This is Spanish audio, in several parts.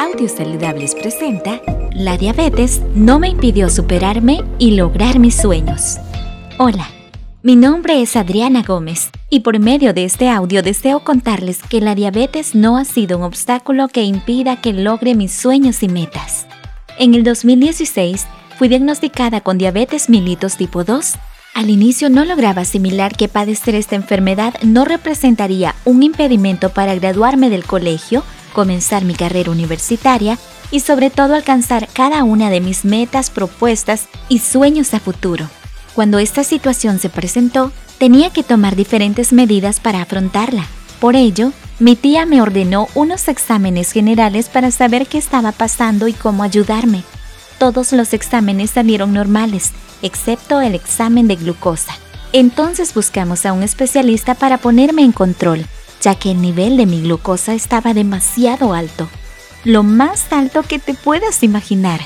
Audios Saludables presenta La diabetes no me impidió superarme y lograr mis sueños. Hola, mi nombre es Adriana Gómez y por medio de este audio deseo contarles que la diabetes no ha sido un obstáculo que impida que logre mis sueños y metas. En el 2016 fui diagnosticada con diabetes mellitus tipo 2 al inicio no lograba asimilar que padecer esta enfermedad no representaría un impedimento para graduarme del colegio, comenzar mi carrera universitaria y sobre todo alcanzar cada una de mis metas, propuestas y sueños a futuro. Cuando esta situación se presentó, tenía que tomar diferentes medidas para afrontarla. Por ello, mi tía me ordenó unos exámenes generales para saber qué estaba pasando y cómo ayudarme. Todos los exámenes salieron normales, excepto el examen de glucosa. Entonces buscamos a un especialista para ponerme en control, ya que el nivel de mi glucosa estaba demasiado alto, lo más alto que te puedas imaginar.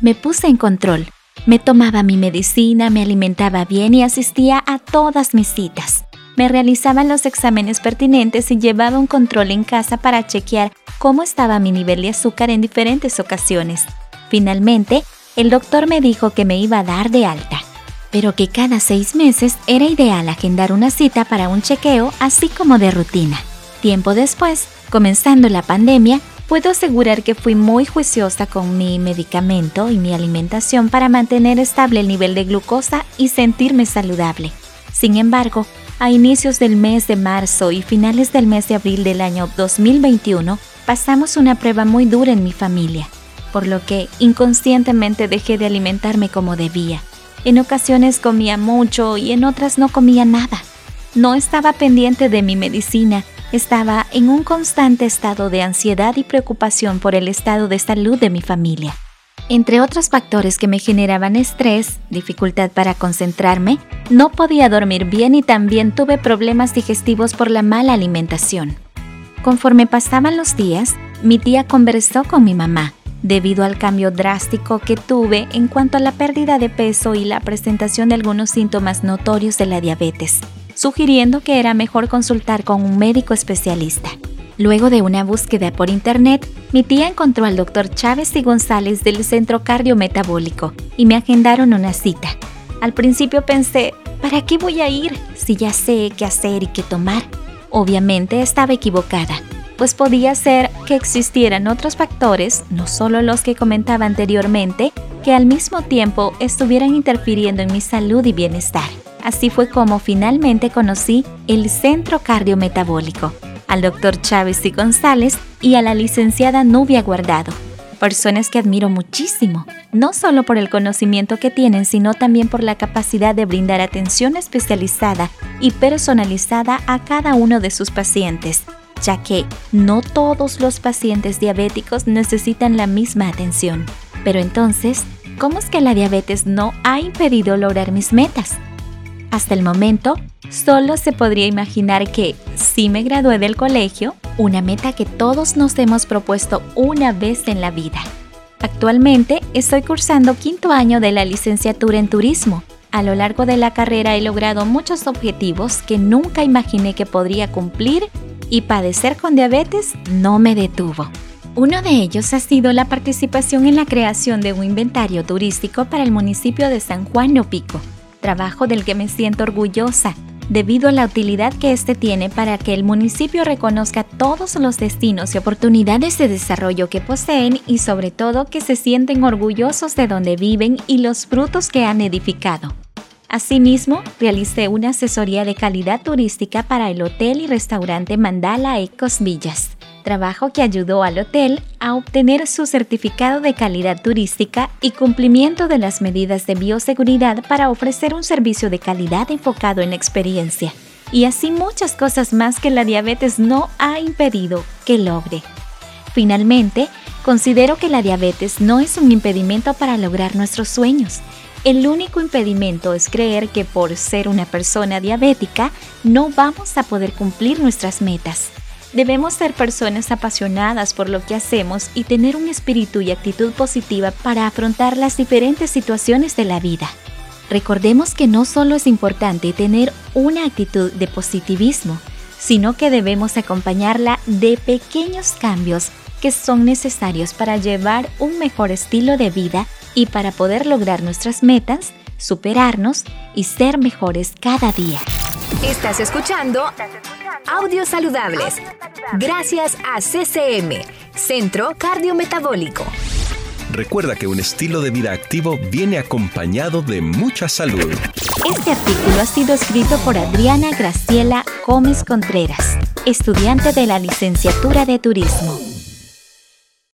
Me puse en control, me tomaba mi medicina, me alimentaba bien y asistía a todas mis citas. Me realizaban los exámenes pertinentes y llevaba un control en casa para chequear cómo estaba mi nivel de azúcar en diferentes ocasiones. Finalmente, el doctor me dijo que me iba a dar de alta, pero que cada seis meses era ideal agendar una cita para un chequeo así como de rutina. Tiempo después, comenzando la pandemia, puedo asegurar que fui muy juiciosa con mi medicamento y mi alimentación para mantener estable el nivel de glucosa y sentirme saludable. Sin embargo, a inicios del mes de marzo y finales del mes de abril del año 2021, pasamos una prueba muy dura en mi familia por lo que inconscientemente dejé de alimentarme como debía. En ocasiones comía mucho y en otras no comía nada. No estaba pendiente de mi medicina, estaba en un constante estado de ansiedad y preocupación por el estado de salud de mi familia. Entre otros factores que me generaban estrés, dificultad para concentrarme, no podía dormir bien y también tuve problemas digestivos por la mala alimentación. Conforme pasaban los días, mi tía conversó con mi mamá debido al cambio drástico que tuve en cuanto a la pérdida de peso y la presentación de algunos síntomas notorios de la diabetes, sugiriendo que era mejor consultar con un médico especialista. Luego de una búsqueda por internet, mi tía encontró al doctor Chávez y González del Centro Cardiometabólico y me agendaron una cita. Al principio pensé, ¿para qué voy a ir si ya sé qué hacer y qué tomar? Obviamente estaba equivocada pues podía ser que existieran otros factores, no solo los que comentaba anteriormente, que al mismo tiempo estuvieran interfiriendo en mi salud y bienestar. Así fue como finalmente conocí el Centro Cardiometabólico, al doctor Chávez y González y a la licenciada Nubia Guardado, personas que admiro muchísimo, no solo por el conocimiento que tienen, sino también por la capacidad de brindar atención especializada y personalizada a cada uno de sus pacientes ya que no todos los pacientes diabéticos necesitan la misma atención. Pero entonces, ¿cómo es que la diabetes no ha impedido lograr mis metas? Hasta el momento, solo se podría imaginar que, si me gradué del colegio, una meta que todos nos hemos propuesto una vez en la vida. Actualmente estoy cursando quinto año de la licenciatura en turismo. A lo largo de la carrera he logrado muchos objetivos que nunca imaginé que podría cumplir y padecer con diabetes no me detuvo. Uno de ellos ha sido la participación en la creación de un inventario turístico para el municipio de San Juan de Pico, trabajo del que me siento orgullosa debido a la utilidad que este tiene para que el municipio reconozca todos los destinos y oportunidades de desarrollo que poseen y sobre todo que se sienten orgullosos de donde viven y los frutos que han edificado. Asimismo, realicé una asesoría de calidad turística para el hotel y restaurante Mandala Ecos Villas, trabajo que ayudó al hotel a obtener su certificado de calidad turística y cumplimiento de las medidas de bioseguridad para ofrecer un servicio de calidad enfocado en experiencia. Y así muchas cosas más que la diabetes no ha impedido que logre. Finalmente, considero que la diabetes no es un impedimento para lograr nuestros sueños el único impedimento es creer que por ser una persona diabética no vamos a poder cumplir nuestras metas. Debemos ser personas apasionadas por lo que hacemos y tener un espíritu y actitud positiva para afrontar las diferentes situaciones de la vida. Recordemos que no solo es importante tener una actitud de positivismo, sino que debemos acompañarla de pequeños cambios que son necesarios para llevar un mejor estilo de vida y para poder lograr nuestras metas, superarnos y ser mejores cada día. Estás escuchando Audios Saludables. Gracias a CCM, Centro Cardiometabólico. Recuerda que un estilo de vida activo viene acompañado de mucha salud. Este artículo ha sido escrito por Adriana Graciela Gómez Contreras, estudiante de la licenciatura de Turismo.